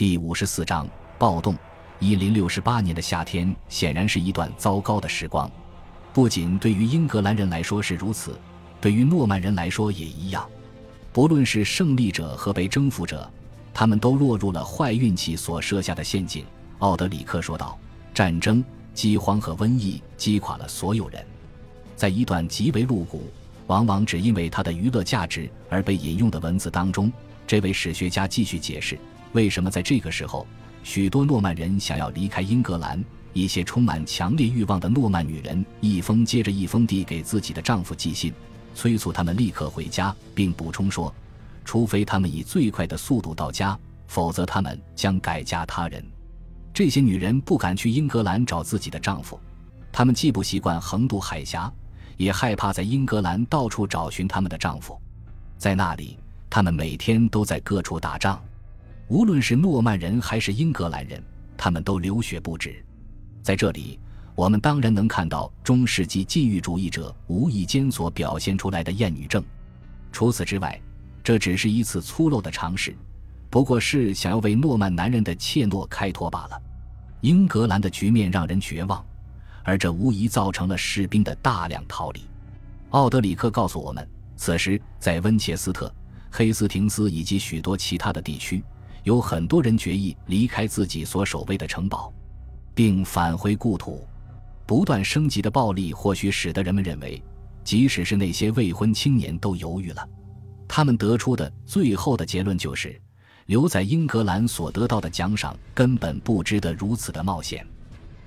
第五十四章暴动。一零六八年的夏天显然是一段糟糕的时光，不仅对于英格兰人来说是如此，对于诺曼人来说也一样。不论是胜利者和被征服者，他们都落入了坏运气所设下的陷阱。奥德里克说道：“战争、饥荒和瘟疫击垮了所有人。”在一段极为露骨、往往只因为它的娱乐价值而被引用的文字当中，这位史学家继续解释。为什么在这个时候，许多诺曼人想要离开英格兰？一些充满强烈欲望的诺曼女人一封接着一封地给自己的丈夫寄信，催促他们立刻回家，并补充说，除非他们以最快的速度到家，否则他们将改嫁他人。这些女人不敢去英格兰找自己的丈夫，她们既不习惯横渡海峡，也害怕在英格兰到处找寻他们的丈夫。在那里，他们每天都在各处打仗。无论是诺曼人还是英格兰人，他们都流血不止。在这里，我们当然能看到中世纪禁欲主义者无意间所表现出来的厌女症。除此之外，这只是一次粗陋的尝试，不过是想要为诺曼男人的怯懦开脱罢了。英格兰的局面让人绝望，而这无疑造成了士兵的大量逃离。奥德里克告诉我们，此时在温切斯特、黑斯廷斯以及许多其他的地区。有很多人决意离开自己所守卫的城堡，并返回故土。不断升级的暴力或许使得人们认为，即使是那些未婚青年都犹豫了。他们得出的最后的结论就是，留在英格兰所得到的奖赏根本不值得如此的冒险。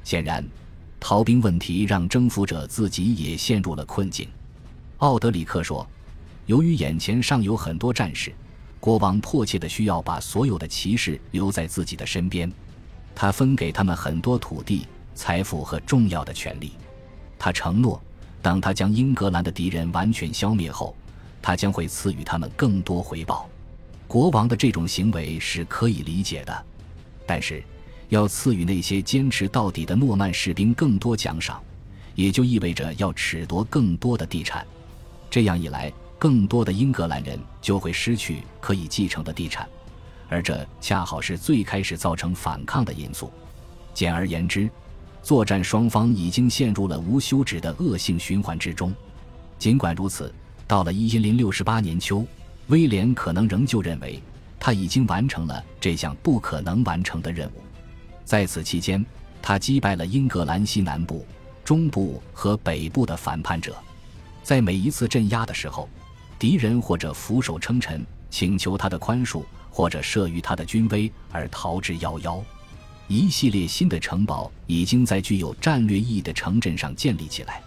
显然，逃兵问题让征服者自己也陷入了困境。奥德里克说：“由于眼前尚有很多战士。”国王迫切的需要把所有的骑士留在自己的身边，他分给他们很多土地、财富和重要的权利。他承诺，当他将英格兰的敌人完全消灭后，他将会赐予他们更多回报。国王的这种行为是可以理解的，但是要赐予那些坚持到底的诺曼士兵更多奖赏，也就意味着要褫夺更多的地产。这样一来。更多的英格兰人就会失去可以继承的地产，而这恰好是最开始造成反抗的因素。简而言之，作战双方已经陷入了无休止的恶性循环之中。尽管如此，到了一零六八年秋，威廉可能仍旧认为他已经完成了这项不可能完成的任务。在此期间，他击败了英格兰西南部、中部和北部的反叛者，在每一次镇压的时候。敌人或者俯首称臣，请求他的宽恕，或者慑于他的军威而逃之夭夭。一系列新的城堡已经在具有战略意义的城镇上建立起来，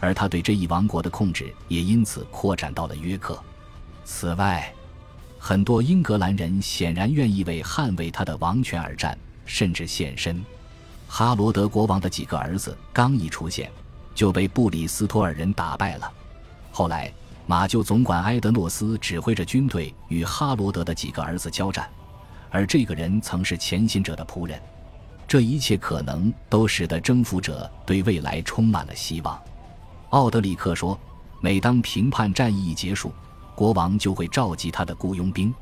而他对这一王国的控制也因此扩展到了约克。此外，很多英格兰人显然愿意为捍卫他的王权而战，甚至献身。哈罗德国王的几个儿子刚一出现，就被布里斯托尔人打败了。后来。马厩总管埃德诺斯指挥着军队与哈罗德的几个儿子交战，而这个人曾是前行者的仆人。这一切可能都使得征服者对未来充满了希望。奥德里克说：“每当评判战役结束，国王就会召集他的雇佣兵，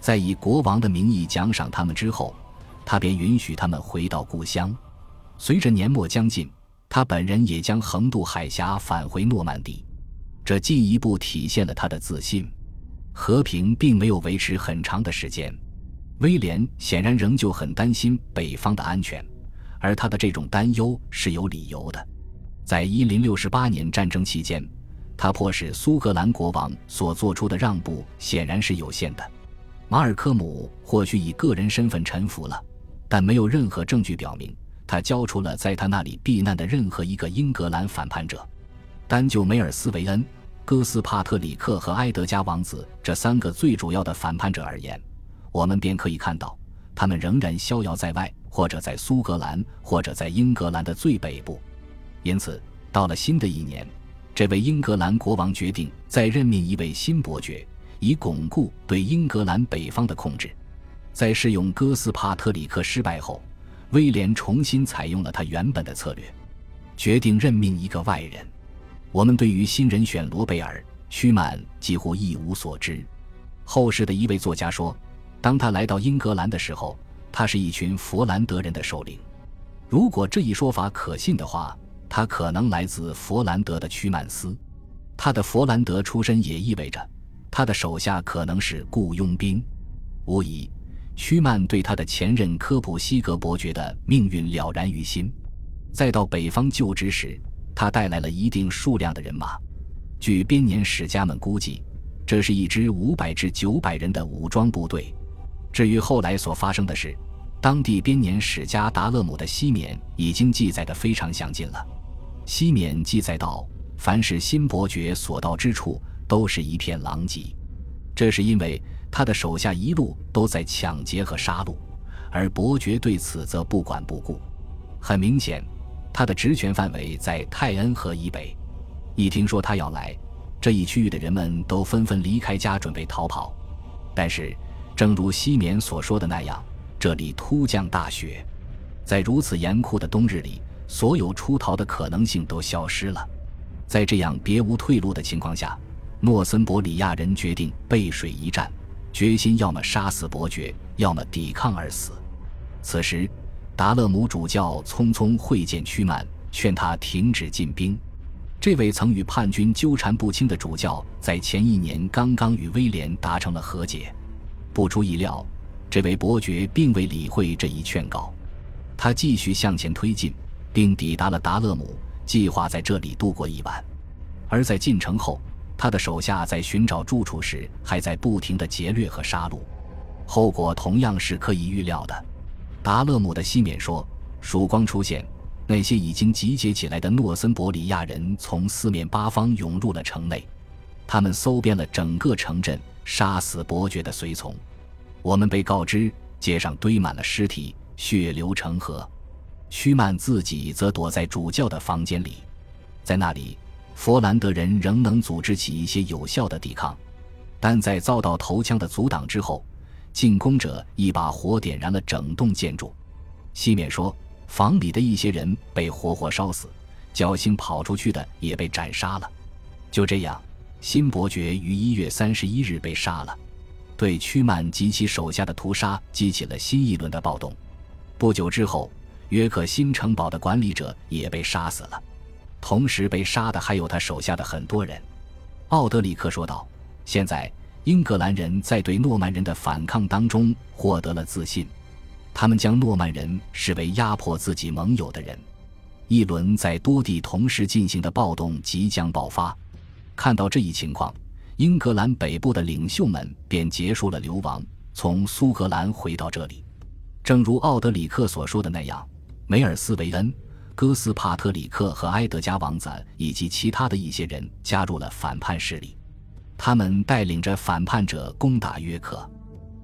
在以国王的名义奖赏他们之后，他便允许他们回到故乡。随着年末将近，他本人也将横渡海峡返回诺曼底。”这进一步体现了他的自信。和平并没有维持很长的时间，威廉显然仍旧很担心北方的安全，而他的这种担忧是有理由的。在一零六八年战争期间，他迫使苏格兰国王所做出的让步显然是有限的。马尔科姆或许以个人身份臣服了，但没有任何证据表明他交出了在他那里避难的任何一个英格兰反叛者。单就梅尔斯维恩、哥斯帕特里克和埃德加王子这三个最主要的反叛者而言，我们便可以看到，他们仍然逍遥在外，或者在苏格兰，或者在英格兰的最北部。因此，到了新的一年，这位英格兰国王决定再任命一位新伯爵，以巩固对英格兰北方的控制。在试用哥斯帕特里克失败后，威廉重新采用了他原本的策略，决定任命一个外人。我们对于新人选罗贝尔·屈曼几乎一无所知。后世的一位作家说，当他来到英格兰的时候，他是一群佛兰德人的首领。如果这一说法可信的话，他可能来自佛兰德的屈曼斯。他的佛兰德出身也意味着他的手下可能是雇佣兵。无疑，屈曼对他的前任科普西格伯爵的命运了然于心。再到北方就职时，他带来了一定数量的人马。据编年史家们估计，这是一支五百至九百人的武装部队。至于后来所发生的事，当地编年史家达勒姆的西缅已经记载得非常详尽了。西缅记载道：“凡是新伯爵所到之处，都是一片狼藉。”这是因为他的手下一路都在抢劫和杀戮，而伯爵对此则不管不顾。很明显。他的职权范围在泰恩河以北。一听说他要来，这一区域的人们都纷纷离开家，准备逃跑。但是，正如西缅所说的那样，这里突降大雪，在如此严酷的冬日里，所有出逃的可能性都消失了。在这样别无退路的情况下，诺森伯里亚人决定背水一战，决心要么杀死伯爵，要么抵抗而死。此时。达勒姆主教匆匆会见屈曼，劝他停止进兵。这位曾与叛军纠缠不清的主教，在前一年刚刚与威廉达成了和解。不出意料，这位伯爵并未理会这一劝告，他继续向前推进，并抵达了达勒姆，计划在这里度过一晚。而在进城后，他的手下在寻找住处时，还在不停的劫掠和杀戮，后果同样是可以预料的。达勒姆的西缅说：“曙光出现，那些已经集结起来的诺森伯里亚人从四面八方涌入了城内，他们搜遍了整个城镇，杀死伯爵的随从。我们被告知，街上堆满了尸体，血流成河。屈曼自己则躲在主教的房间里，在那里，佛兰德人仍能组织起一些有效的抵抗，但在遭到头枪的阻挡之后。”进攻者一把火点燃了整栋建筑，西面说，房里的一些人被活活烧死，侥幸跑出去的也被斩杀了。就这样，新伯爵于一月三十一日被杀了。对屈曼及其手下的屠杀激起了新一轮的暴动。不久之后，约克新城堡的管理者也被杀死了，同时被杀的还有他手下的很多人。奥德里克说道：“现在。”英格兰人在对诺曼人的反抗当中获得了自信，他们将诺曼人视为压迫自己盟友的人。一轮在多地同时进行的暴动即将爆发。看到这一情况，英格兰北部的领袖们便结束了流亡，从苏格兰回到这里。正如奥德里克所说的那样，梅尔斯维恩、哥斯帕特里克和埃德加王子以及其他的一些人加入了反叛势力。他们带领着反叛者攻打约克，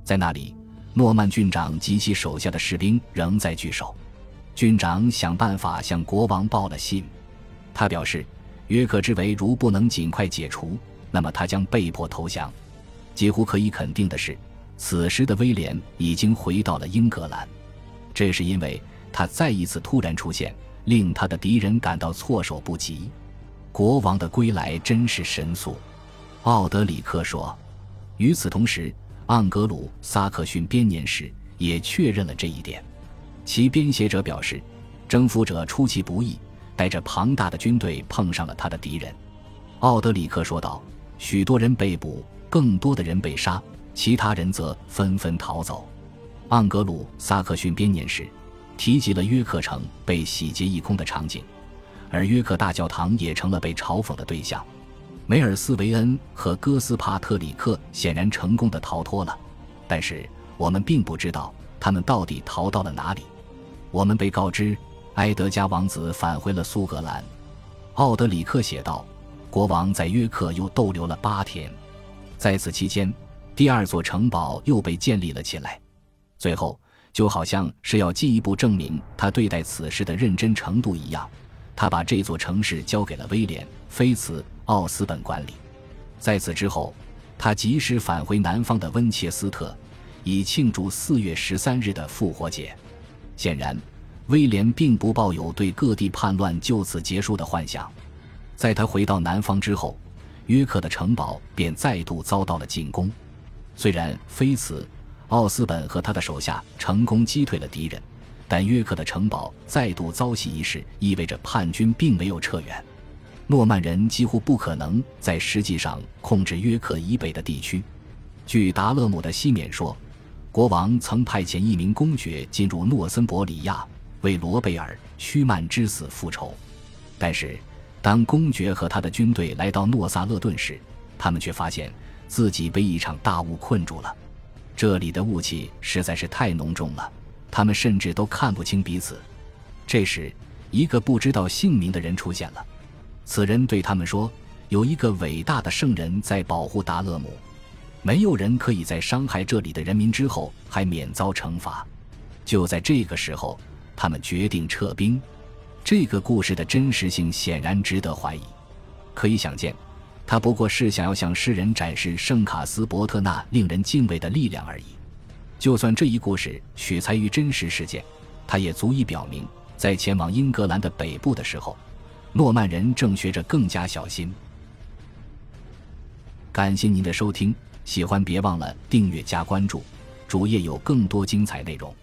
在那里，诺曼郡长及其手下的士兵仍在据守。郡长想办法向国王报了信，他表示，约克之围如不能尽快解除，那么他将被迫投降。几乎可以肯定的是，此时的威廉已经回到了英格兰，这是因为他再一次突然出现，令他的敌人感到措手不及。国王的归来真是神速。奥德里克说：“与此同时，盎格鲁撒克逊编年史也确认了这一点。其编写者表示，征服者出其不意，带着庞大的军队碰上了他的敌人。”奥德里克说道：“许多人被捕，更多的人被杀，其他人则纷纷逃走。”盎格鲁撒克逊编年史提及了约克城被洗劫一空的场景，而约克大教堂也成了被嘲讽的对象。梅尔斯维恩和哥斯帕特里克显然成功的逃脱了，但是我们并不知道他们到底逃到了哪里。我们被告知，埃德加王子返回了苏格兰。奥德里克写道：“国王在约克又逗留了八天，在此期间，第二座城堡又被建立了起来。最后，就好像是要进一步证明他对待此事的认真程度一样，他把这座城市交给了威廉·菲茨。”奥斯本管理。在此之后，他及时返回南方的温切斯特，以庆祝四月十三日的复活节。显然，威廉并不抱有对各地叛乱就此结束的幻想。在他回到南方之后，约克的城堡便再度遭到了进攻。虽然菲茨、奥斯本和他的手下成功击退了敌人，但约克的城堡再度遭袭一事，意味着叛军并没有撤远。诺曼人几乎不可能在实际上控制约克以北的地区。据达勒姆的西缅说，国王曾派遣一名公爵进入诺森伯里亚，为罗贝尔·屈曼之死复仇。但是，当公爵和他的军队来到诺萨勒顿时，他们却发现自己被一场大雾困住了。这里的雾气实在是太浓重了，他们甚至都看不清彼此。这时，一个不知道姓名的人出现了。此人对他们说：“有一个伟大的圣人在保护达勒姆，没有人可以在伤害这里的人民之后还免遭惩罚。”就在这个时候，他们决定撤兵。这个故事的真实性显然值得怀疑。可以想见，他不过是想要向世人展示圣卡斯伯特那令人敬畏的力量而已。就算这一故事取材于真实事件，它也足以表明，在前往英格兰的北部的时候，诺曼人正学着更加小心。感谢您的收听，喜欢别忘了订阅加关注，主页有更多精彩内容。